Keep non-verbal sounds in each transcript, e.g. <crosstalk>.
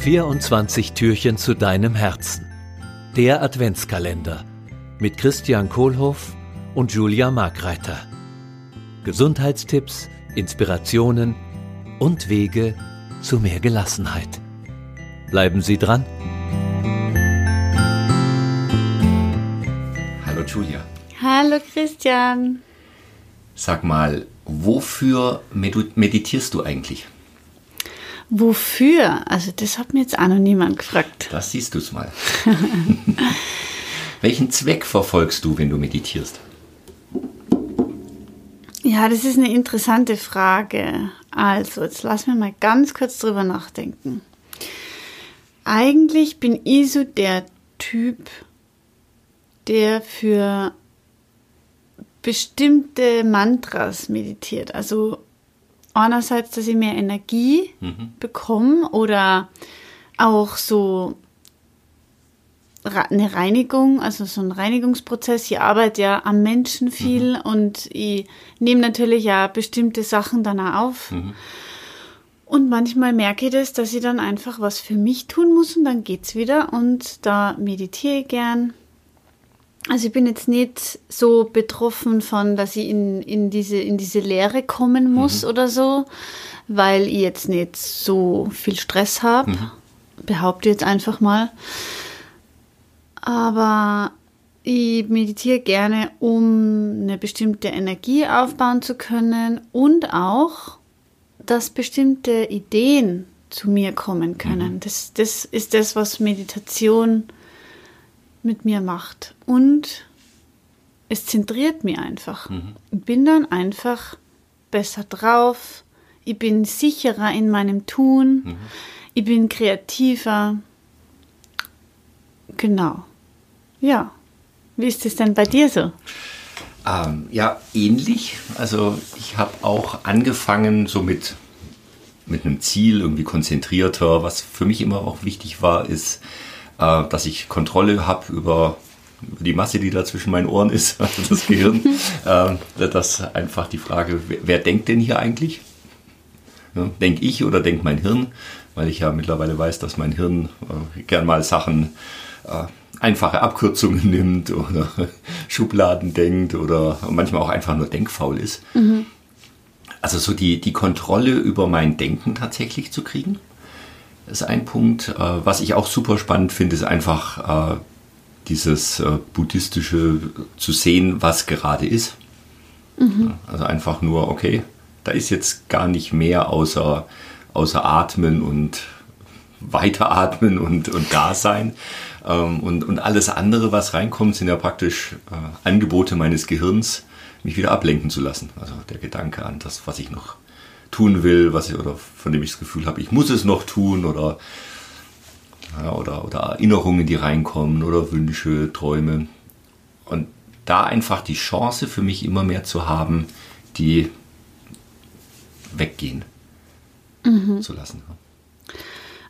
24 Türchen zu deinem Herzen. Der Adventskalender mit Christian Kohlhoff und Julia Markreiter. Gesundheitstipps, Inspirationen und Wege zu mehr Gelassenheit. Bleiben Sie dran. Hallo Julia. Hallo Christian. Sag mal, wofür meditierst du eigentlich? Wofür? Also das hat mir jetzt auch noch niemand gefragt. Das siehst du's mal. <laughs> Welchen Zweck verfolgst du, wenn du meditierst? Ja, das ist eine interessante Frage. Also, jetzt lass mir mal ganz kurz drüber nachdenken. Eigentlich bin ich so der Typ, der für bestimmte Mantras meditiert. Also einerseits, dass ich mehr Energie mhm. bekomme oder auch so eine Reinigung, also so ein Reinigungsprozess. Ich arbeite ja am Menschen viel mhm. und ich nehme natürlich ja bestimmte Sachen dann auch auf. Mhm. Und manchmal merke ich das, dass ich dann einfach was für mich tun muss und dann geht's wieder und da meditiere ich gern. Also ich bin jetzt nicht so betroffen von, dass ich in, in, diese, in diese Lehre kommen muss mhm. oder so, weil ich jetzt nicht so viel Stress habe. Mhm. Behaupte jetzt einfach mal. Aber ich meditiere gerne, um eine bestimmte Energie aufbauen zu können und auch, dass bestimmte Ideen zu mir kommen können. Mhm. Das, das ist das, was Meditation mit mir macht. Und es zentriert mich einfach. Mhm. Ich bin dann einfach besser drauf. Ich bin sicherer in meinem Tun. Mhm. Ich bin kreativer. Genau. Ja. Wie ist es denn bei dir so? Ähm, ja, ähnlich. Also ich habe auch angefangen so mit, mit einem Ziel, irgendwie konzentrierter. Was für mich immer auch wichtig war, ist, äh, dass ich Kontrolle habe über, die Masse, die da zwischen meinen Ohren ist, <laughs> also das Gehirn. <laughs> äh, das einfach die Frage, wer, wer denkt denn hier eigentlich? Ja, denk ich oder denkt mein Hirn? Weil ich ja mittlerweile weiß, dass mein Hirn äh, gern mal Sachen äh, einfache Abkürzungen <laughs> nimmt oder Schubladen denkt oder manchmal auch einfach nur denkfaul ist. Mhm. Also so die, die Kontrolle über mein Denken tatsächlich zu kriegen ist ein Punkt. Äh, was ich auch super spannend finde, ist einfach äh, dieses äh, buddhistische zu sehen, was gerade ist. Mhm. Also einfach nur, okay, da ist jetzt gar nicht mehr außer, außer Atmen und Weiteratmen und, und Dasein. Ähm, und, und alles andere, was reinkommt, sind ja praktisch Angebote meines Gehirns, mich wieder ablenken zu lassen. Also der Gedanke an das, was ich noch tun will, was ich, oder von dem ich das Gefühl habe, ich muss es noch tun oder, ja, oder, oder Erinnerungen, die reinkommen oder Wünsche, Träume. Und da einfach die Chance für mich immer mehr zu haben, die weggehen mhm. zu lassen.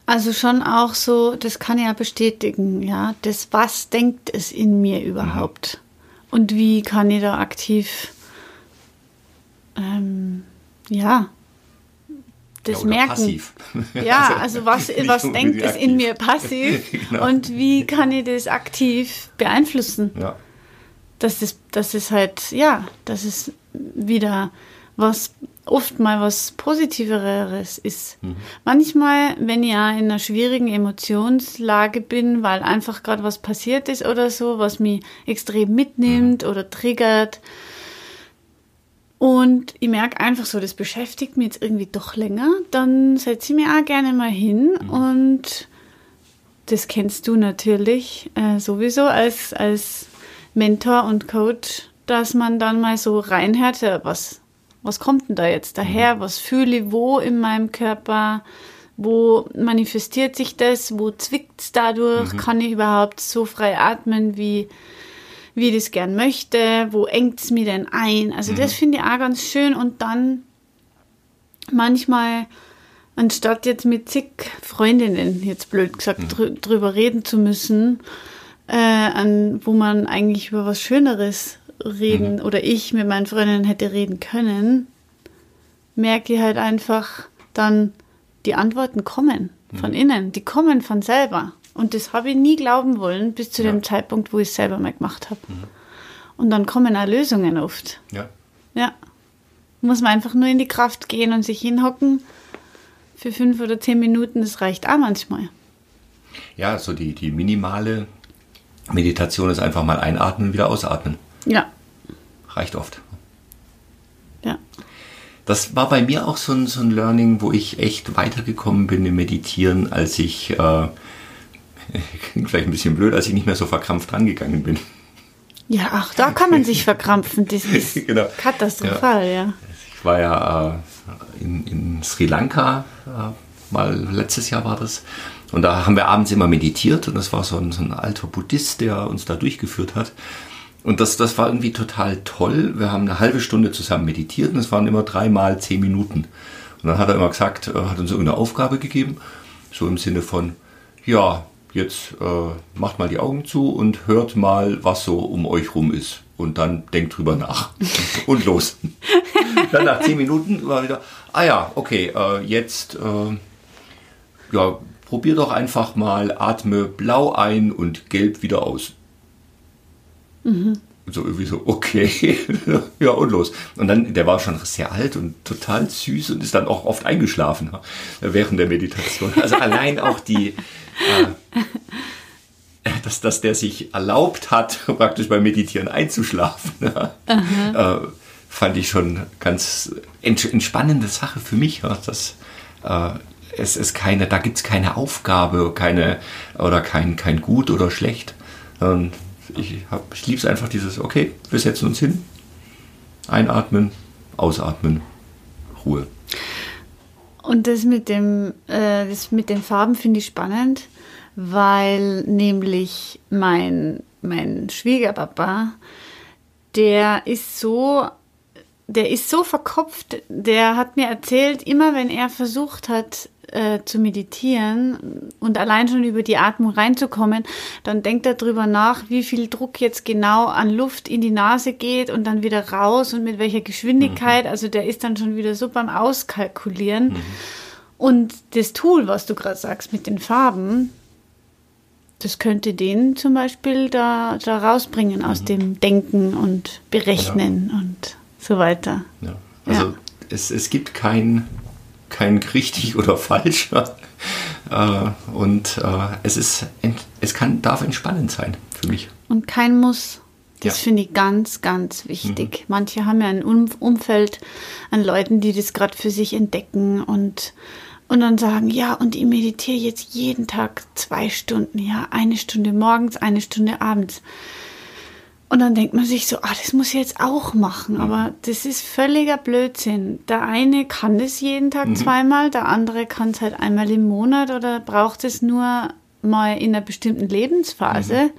Also schon auch so, das kann ja bestätigen, ja, das was denkt es in mir überhaupt mhm. und wie kann ich da aktiv, ähm, ja, das ja, merken. Passiv. Ja, <laughs> also was, was denkt es in mir passiv <laughs> genau. und wie kann ich das aktiv beeinflussen? Ja. Dass es, dass es halt, ja, dass es wieder was, oft mal was Positiveres ist. Mhm. Manchmal, wenn ich ja in einer schwierigen Emotionslage bin, weil einfach gerade was passiert ist oder so, was mich extrem mitnimmt mhm. oder triggert, und ich merke einfach so, das beschäftigt mich jetzt irgendwie doch länger. Dann setze ich mich auch gerne mal hin mhm. und das kennst du natürlich äh, sowieso als, als Mentor und Coach, dass man dann mal so reinhört, was, was kommt denn da jetzt daher? Mhm. Was fühle ich wo in meinem Körper? Wo manifestiert sich das? Wo zwickt es dadurch? Mhm. Kann ich überhaupt so frei atmen, wie, wie ich das gern möchte, wo engt es mir denn ein. Also mhm. das finde ich auch ganz schön und dann manchmal, anstatt jetzt mit zig Freundinnen, jetzt blöd gesagt, mhm. drü drüber reden zu müssen, äh, an, wo man eigentlich über was Schöneres reden mhm. oder ich mit meinen Freundinnen hätte reden können, merke ich halt einfach dann, die Antworten kommen. von innen. Die kommen von selber. Und das habe ich nie glauben wollen, bis zu Ja. dem Zeitpunkt, wo ich es selber mal gemacht habe. Und dann kommen auch Lösungen oft. Ja. Ja. Muss man einfach nur in die Kraft gehen und sich hinhocken. Für fünf oder zehn Minuten, das reicht auch manchmal. Ja, so die, die minimale Meditation ist einfach mal einatmen, wieder ausatmen. Ja. Reicht oft. Ja. Das war bei mir auch so ein, so ein Learning, wo ich echt weitergekommen bin im Meditieren, als ich, äh, klingt <laughs> vielleicht ein bisschen blöd, als ich nicht mehr so verkrampft rangegangen bin. Ja, ach, da kann man sich verkrampfen. Das <laughs> ist Genau. katastrophal, ja. Ich war ja äh, in, in Sri Lanka, äh, mal letztes Jahr war das. Und da haben wir abends immer meditiert und das war so ein, so ein alter Buddhist, der uns da durchgeführt hat. Und das, das war irgendwie total toll. Wir haben eine halbe Stunde zusammen meditiert und es waren immer dreimal zehn Minuten. Und dann hat er immer gesagt, äh, hat uns irgendeine Aufgabe gegeben, so im Sinne von, ja, jetzt äh, macht mal die Augen zu und hört mal, was so um euch rum ist. Und dann denkt drüber nach. <laughs> und los. dann nach zehn Minuten war wieder, ah ja, okay, äh, jetzt, äh, ja, probier doch einfach mal, atme blau ein und gelb wieder aus. Und so irgendwie so, okay, <laughs> ja und los. Und dann, der war schon sehr alt und total süß und ist dann auch oft eingeschlafen während der Meditation. Also allein auch die, äh, <laughs> dass, dass der sich erlaubt hat, <laughs> praktisch beim Meditieren einzuschlafen, äh, fand ich schon ganz ents- entspannende Sache für mich. Dass, äh, es ist keine, da gibt es keine Aufgabe, keine oder kein, kein Gut oder Schlecht. Und ich, hab- ich liebe es einfach dieses, okay, wir setzen uns hin, einatmen, ausatmen, Ruhe. Und das mit dem, äh, das mit den Farben finde ich spannend, weil nämlich mein, mein Schwiegerpapa, der ist so, der ist so verkopft, der hat mir erzählt, immer wenn er versucht hat äh, zu meditieren und allein schon über die Atmung reinzukommen, dann denkt er drüber nach, wie viel Druck jetzt genau an Luft in die Nase geht und dann wieder raus und mit welcher Geschwindigkeit. Also der ist dann schon wieder so beim Auskalkulieren. Und das Tool, was du gerade sagst mit den Farben, das könnte den zum Beispiel da, da rausbringen aus dem Denken und Berechnen und so weiter. Ja. Also Ja. Es, es gibt kein, kein <laughs> richtig oder falsch. <laughs> äh, und äh, es ist es kann, darf entspannend sein für mich. Und kein Muss. Das Ja. finde ich ganz, ganz wichtig. Manche haben ja ein um Umfeld an Leuten, die das gerade für sich entdecken und, und dann sagen, ja, und ich meditiere jetzt jeden Tag zwei Stunden, ja, eine Stunde morgens, eine Stunde abends. Und dann denkt man sich so, ah, das muss ich jetzt auch machen. Aber das ist völliger Blödsinn. Der eine kann das jeden Tag zweimal, der andere kann es halt einmal im Monat oder braucht es nur mal in einer bestimmten Lebensphase.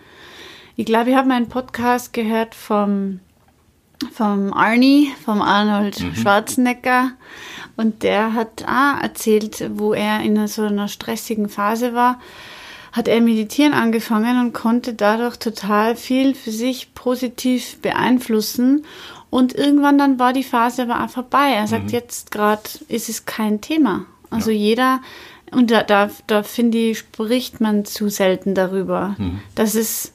Ich glaube, ich habe mal einen Podcast gehört vom, vom Arnie, vom Arnold Schwarzenegger. Und der hat auch erzählt, wo er in so einer stressigen Phase war, hat er meditieren angefangen und konnte dadurch total viel für sich positiv beeinflussen. Und irgendwann dann war die Phase aber auch vorbei. Er sagt, jetzt gerade ist es kein Thema. Also jeder, und da, da, da finde ich, spricht man zu selten darüber, dass es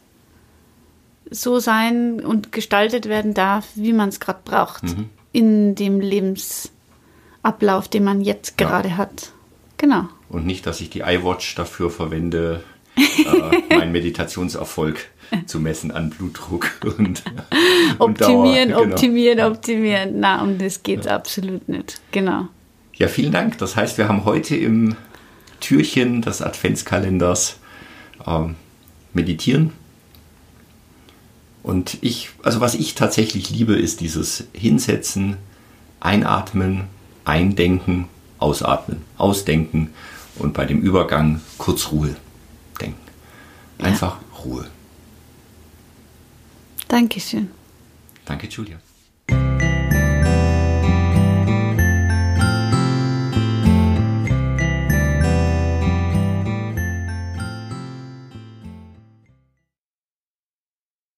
so sein und gestaltet werden darf, wie man es gerade braucht. In dem Lebensablauf, den man jetzt Ja. gerade hat. Genau. Und nicht, dass ich die iWatch dafür verwende, äh, <laughs> meinen Meditationserfolg zu messen an Blutdruck und, und Optimieren, Dauer. Genau. optimieren, optimieren. Na, um das geht es absolut nicht. Genau. Ja, vielen Dank. Das heißt, wir haben heute im Türchen des Adventskalenders ähm, meditieren. Und ich, also was ich tatsächlich liebe, ist dieses Hinsetzen, Einatmen, Eindenken, Ausatmen, Ausdenken und bei dem Übergang kurz Ruhe denken. Einfach Ruhe. Dankeschön. Danke, Julia.